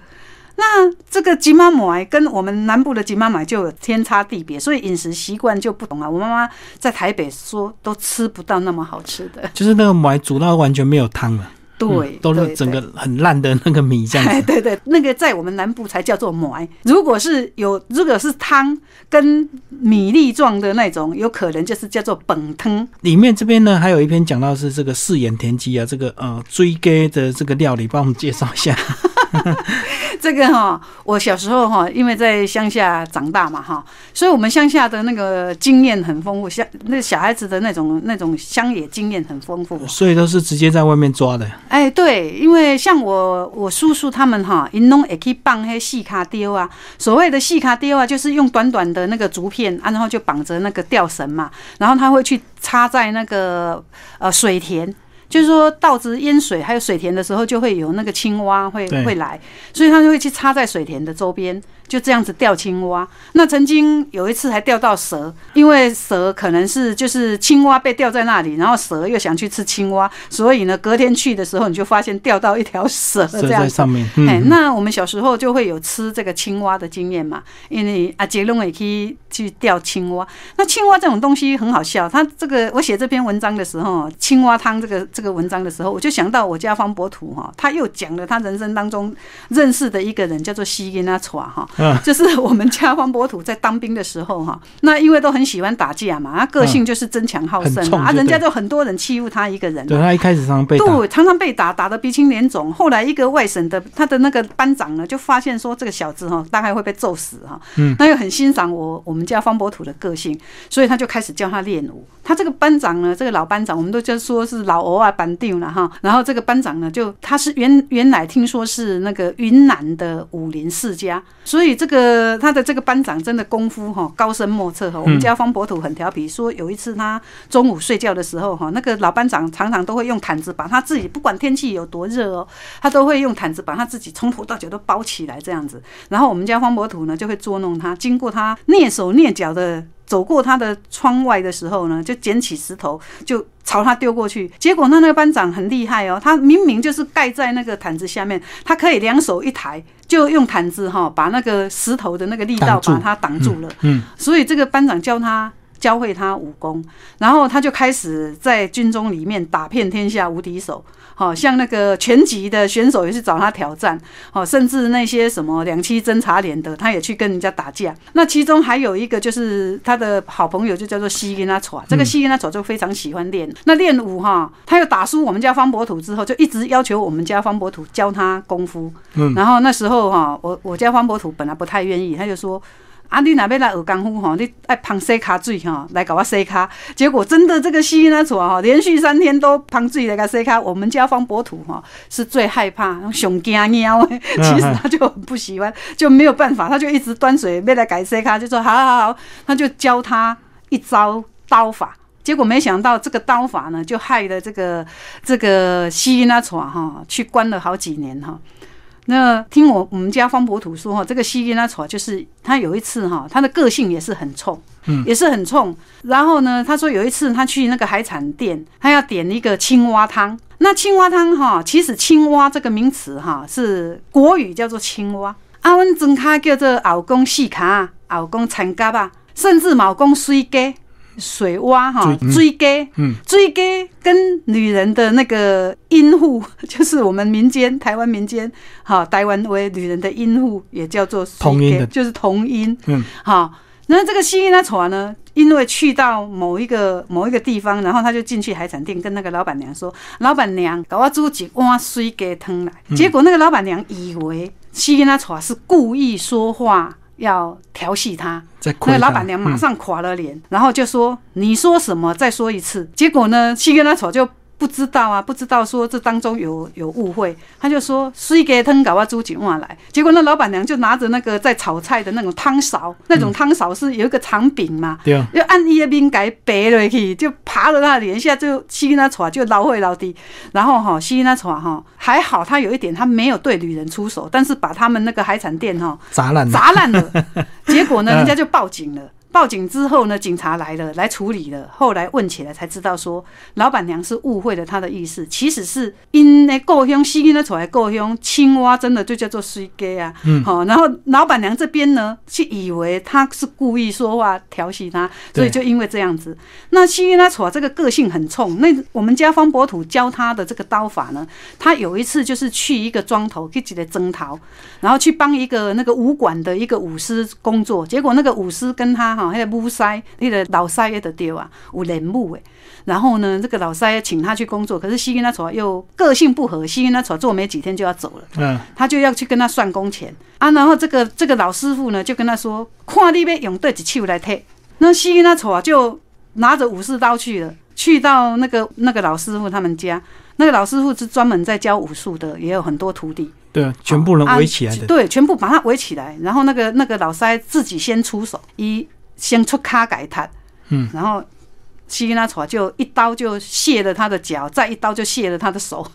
那这个吉妈馍跟我们南部的吉妈馍就有天差地别，所以饮食习惯就不同啊。我妈妈在台北说都吃不到那么好吃的，就是那个馍煮到完全没有汤了。对，都是整个很烂的那个米这样子。(laughs) 对对，那个在我们南部才叫做糜。如果是有，如果是汤跟米粒状的那种，有可能就是叫做本汤。里面这边呢，还有一篇讲到是这个四眼田鸡啊，这个呃追根的这个料理，帮我们介绍一下。(laughs) (laughs) 这个哈，我小时候哈，因为在乡下长大嘛哈，所以我们乡下的那个经验很丰富，像那小孩子的那种那种乡野经验很丰富，所以都是直接在外面抓的。哎，对，因为像我我叔叔他们哈，因弄也可以绑那细卡丢啊，所谓的细卡丢啊，就是用短短的那个竹片啊，然后就绑着那个吊绳嘛，然后他会去插在那个呃水田。就是说，稻子淹水还有水田的时候，就会有那个青蛙会会来，所以他就会去插在水田的周边。就这样子钓青蛙，那曾经有一次还钓到蛇，因为蛇可能是就是青蛙被吊在那里，然后蛇又想去吃青蛙，所以呢隔天去的时候你就发现钓到一条蛇 (laughs) 这样。在上面。哎，那我们小时候就会有吃这个青蛙的经验嘛，因为阿杰龙也可以去钓青蛙。那青蛙这种东西很好笑，他这个我写这篇文章的时候，青蛙汤这个这个文章的时候，我就想到我家方博土哈，他又讲了他人生当中认识的一个人叫做西因阿楚哈。就是我们家方博土在当兵的时候哈，(laughs) 那因为都很喜欢打架嘛，他个性就是争强好胜啊，人家就很多人欺负他一个人。对他一开始常常被对常常被打，打得鼻青脸肿。后来一个外省的他的那个班长呢，就发现说这个小子哈，大概会被揍死哈。嗯，那又很欣赏我我们家方博土的个性，所以他就开始教他练武。他这个班长呢，这个老班长，我们都就说是老欧啊班定了哈。然后这个班长呢，就他是原原来听说是那个云南的武林世家，所以这个他的这个班长真的功夫哈高深莫测哈。我们家方博土很调皮，说有一次他中午睡觉的时候哈，那个老班长常常都会用毯子把他自己，不管天气有多热哦，他都会用毯子把他自己从头到脚都包起来这样子。然后我们家方博土呢就会捉弄他，经过他蹑手蹑脚的。走过他的窗外的时候呢，就捡起石头就朝他丢过去。结果那那个班长很厉害哦，他明明就是盖在那个毯子下面，他可以两手一抬，就用毯子哈把那个石头的那个力道把它挡住了。嗯，所以这个班长教他教会他武功，然后他就开始在军中里面打遍天下无敌手。好像那个拳击的选手也是找他挑战，哦，甚至那些什么两栖侦察连的，他也去跟人家打架。那其中还有一个就是他的好朋友，就叫做西跟他闯。这个西跟他闯就非常喜欢练。那练武哈，他又打输我们家方博土之后，就一直要求我们家方博土教他功夫。嗯，然后那时候哈，我我家方博土本来不太愿意，他就说。啊，你若要来学功夫吼，你爱捧洗卡水吼，来给我洗卡。结果真的这个西那厝哈，连续三天都捧水来给洗卡。我们家方博土哈是最害怕、熊惊喵的，其实他就很不喜欢，就没有办法，他就一直端水要来改洗卡，就说好好好，他就教他一招刀法。结果没想到这个刀法呢，就害了这个这个西那厝哈，去关了好几年哈。那听我我们家方博土说哈，这个西吉拉草就是他有一次哈，他的个性也是很冲，嗯，也是很冲。然后呢，他说有一次他去那个海产店，他要点一个青蛙汤。那青蛙汤哈，其实青蛙这个名词哈是国语叫做青蛙。阿温真卡叫做敖公细卡，敖公残甲吧，甚至毛公水鸡。水蛙哈，追鸡，追鸡跟女人的那个阴户，(laughs) 就是我们民间台湾民间哈，台湾为女人的阴户也叫做同音的，就是同音。嗯，好，那这个西音那船呢，因为去到某一个某一个地方，然后他就进去海产店，跟那个老板娘说：“老板娘，给我煮几碗水鸡汤来。”结果那个老板娘以为西因那船是故意说话。要调戏他，那个老板娘马上垮了脸，然后就说：“你说什么？再说一次。”结果呢，西跟他丑就不知道啊，不知道说这当中有有误会，他就说水给汤搞啊煮几碗来，结果那老板娘就拿着那个在炒菜的那种汤勺，那种汤勺是有一个长柄嘛，对。啊，就按伊的面给白了去，就爬到那里，一下就吸那床就捞会捞地，然后哈吸那床哈还好，他有一点他没有对女人出手，但是把他们那个海产店哈砸烂了，砸烂了，(laughs) 结果呢人家就报警了。报警之后呢，警察来了，来处理了。后来问起来才知道，说老板娘是误会了他的意思，其实是因那故乡吸引的出来故乡青蛙真的就叫做水鸡啊。嗯，好，然后老板娘这边呢，是以为他是故意说话调戏他，所以就因为这样子。那吸引他出来这个个性很冲，那我们家方伯土教他的这个刀法呢，他有一次就是去一个庄头去几个征讨，然后去帮一个那个武馆的一个武师工作，结果那个武师跟他。哦，那个母塞，那个老塞也得丢啊，有人母诶。然后呢，这个老塞请他去工作，可是西跟他说又个性不合，西跟他说做没几天就要走了。嗯，他就要去跟他算工钱啊。然后这个这个老师傅呢，就跟他说，看你要用对几手来退。那西跟他说就拿着武士刀去了，去到那个那个老师傅他们家。那个老师傅是专门在教武术的，也有很多徒弟。对啊，全部人围起来的。对，全部把他围起来。然后那个那个老塞自己先出手，一。先出卡改他，嗯，然后西拉楚，就一刀就卸了他的脚，再一刀就卸了他的手，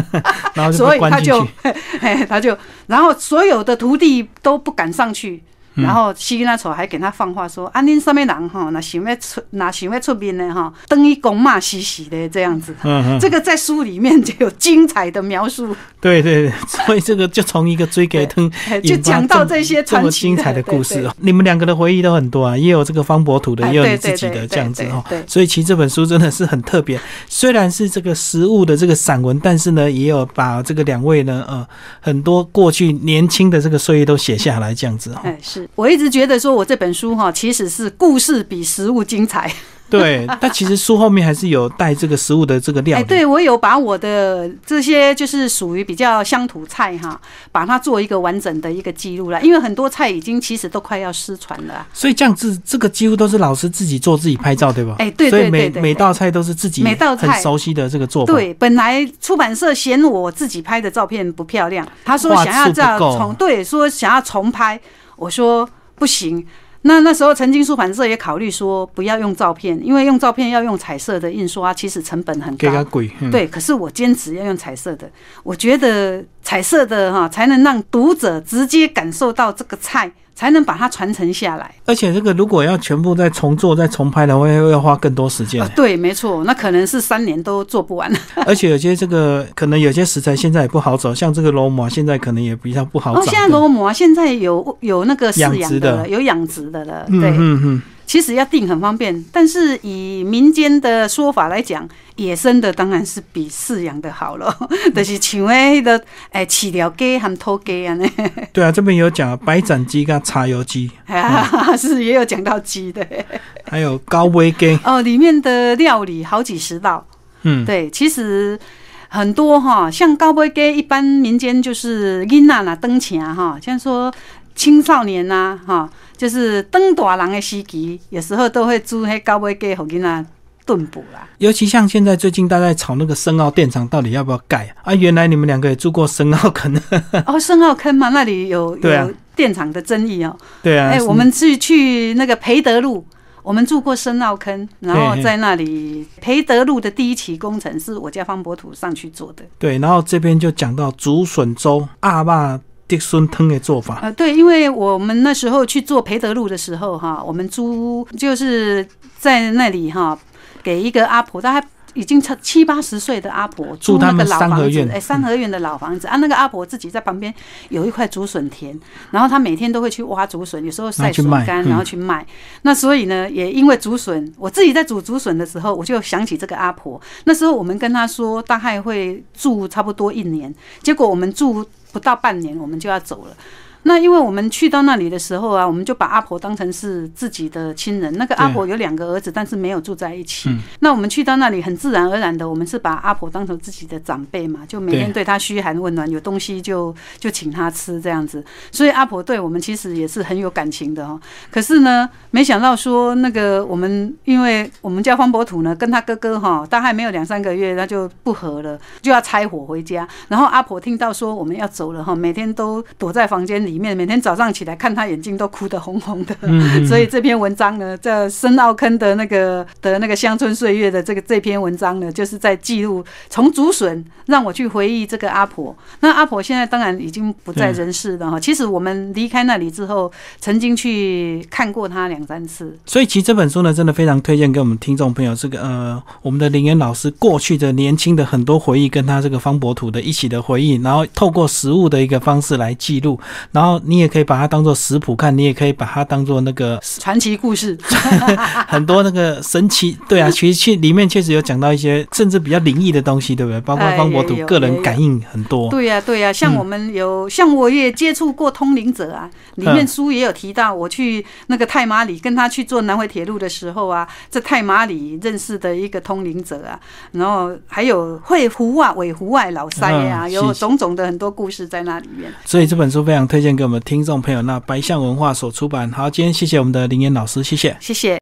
(laughs) 所以他就，(laughs) 他就，然后所有的徒弟都不敢上去。然后西那丑还给他放话说：“啊，恁什么人哈？那想要出，那想要出面的哈，等于公骂兮兮的这样子。嗯这个在书里面就有精彩的描述。对对对，所以这个就从一个追给灯，(laughs) 就讲到这些这么精彩的故事哦。你们两个的回忆都很多啊，也有这个方博土的，也有你自己的这样子哈。所以其实这本书真的是很特别。虽然是这个实物的这个散文，但是呢，也有把这个两位呢，呃，很多过去年轻的这个岁月都写下来，这样子哈。哎，是。我一直觉得说，我这本书哈，其实是故事比实物精彩。对，(laughs) 但其实书后面还是有带这个食物的这个料。哎，对我有把我的这些就是属于比较乡土菜哈，把它做一个完整的一个记录了。因为很多菜已经其实都快要失传了。所以这样子，这个几乎都是老师自己做自己拍照，对吧？哎，对对对对。每每道菜都是自己每道菜很熟悉的这个做法。对，本来出版社嫌我自己拍的照片不漂亮，他说想要这样重对，说想要重拍，我说。不行，那那时候曾经出版社也考虑说不要用照片，因为用照片要用彩色的印刷，其实成本很高。贵。对，可是我坚持要用彩色的，我觉得彩色的哈才能让读者直接感受到这个菜。才能把它传承下来，而且这个如果要全部再重做、再重拍的话，要要花更多时间。对，没错，那可能是三年都做不完。(laughs) 而且有些这个可能有些食材现在也不好找，像这个螺母现在可能也比较不好找。哦，现在螺母现在有有那个养殖的，有养殖的了。对，嗯嗯。其实要定很方便，但是以民间的说法来讲，野生的当然是比饲养的好了。就是像那个诶，饲料鸡和土鸡啊，呢。(laughs) 对啊，这边有讲白斩鸡跟茶油鸡，(laughs) 是也有讲到鸡的。(laughs) 还有高危鸡哦，里面的料理好几十道。嗯，对，其实很多哈，像高杯鸡，一般民间就是囡仔啦登前哈，像说青少年呐哈。就是登大人的时期，有时候都会煮迄高尾鸡，互囡仔炖补啦。尤其像现在最近大家炒那个深澳电厂，到底要不要盖啊？原来你们两个也住过深澳坑 (laughs) 哦，深澳坑嘛，那里有有电厂的争议哦。对啊，哎，我们是去那个培德路，我们住过深澳坑，然后在那里培德路的第一期工程是我家方博土上去做的。对，然后这边就讲到竹笋粥、阿爸。地笋汤的做法啊，对，因为我们那时候去做培德路的时候，哈，我们租就是在那里哈，给一个阿婆，大概已经七七八十岁的阿婆住那个老房子，哎，三合院的老房子啊，那个阿婆自己在旁边有一块竹笋田，然后她每天都会去挖竹笋，有时候晒笋干，然后去卖。那所以呢，也因为竹笋，我自己在煮竹笋的时候，我就想起这个阿婆。那时候我们跟她说，大概会住差不多一年，结果我们住。不到半年，我们就要走了。那因为我们去到那里的时候啊，我们就把阿婆当成是自己的亲人。那个阿婆有两个儿子，但是没有住在一起。那我们去到那里，很自然而然的，我们是把阿婆当成自己的长辈嘛，就每天对她嘘寒问暖，有东西就就请她吃这样子。所以阿婆对我们其实也是很有感情的哦。可是呢，没想到说那个我们，因为我们家方伯土呢，跟他哥哥哈，大概没有两三个月，他就不和了，就要拆伙回家。然后阿婆听到说我们要走了哈，每天都躲在房间里面，每天早上起来看他眼睛都哭得红红的。(laughs) 所以这篇文章呢，这深奥坑的那个的那个乡村岁月的这个这篇文章呢，就是在记录从竹笋让我去回忆这个阿婆。那阿婆现在当然已经不在人世了哈。其实我们离开那里之后，曾经去看过她两三次。所以其实这本书呢，真的非常推荐给我们听众朋友。这个呃，我们的林岩老师过去的年轻的很多回忆，跟他这个方博土的一起的回忆，然后透过实物的一个方式来记录。然后你也可以把它当做食谱看，你也可以把它当做那个传奇故事，(laughs) 很多那个神奇。对啊，(laughs) 其实去里面确实有讲到一些甚至比较灵异的东西，对不对？包括方博土个人感应很多。对呀，对呀，像我们有，像我也接触过通灵者啊，里面书也有提到，我去那个泰马里跟他去做南回铁路的时候啊，在泰马里认识的一个通灵者啊，然后还有会湖啊、尾湖外老塞啊，有种种的很多故事在那里面。所以这本书非常推荐给我们听众朋友。那白象文化所出版。好，今天谢谢我们的林岩老师，谢谢，谢谢。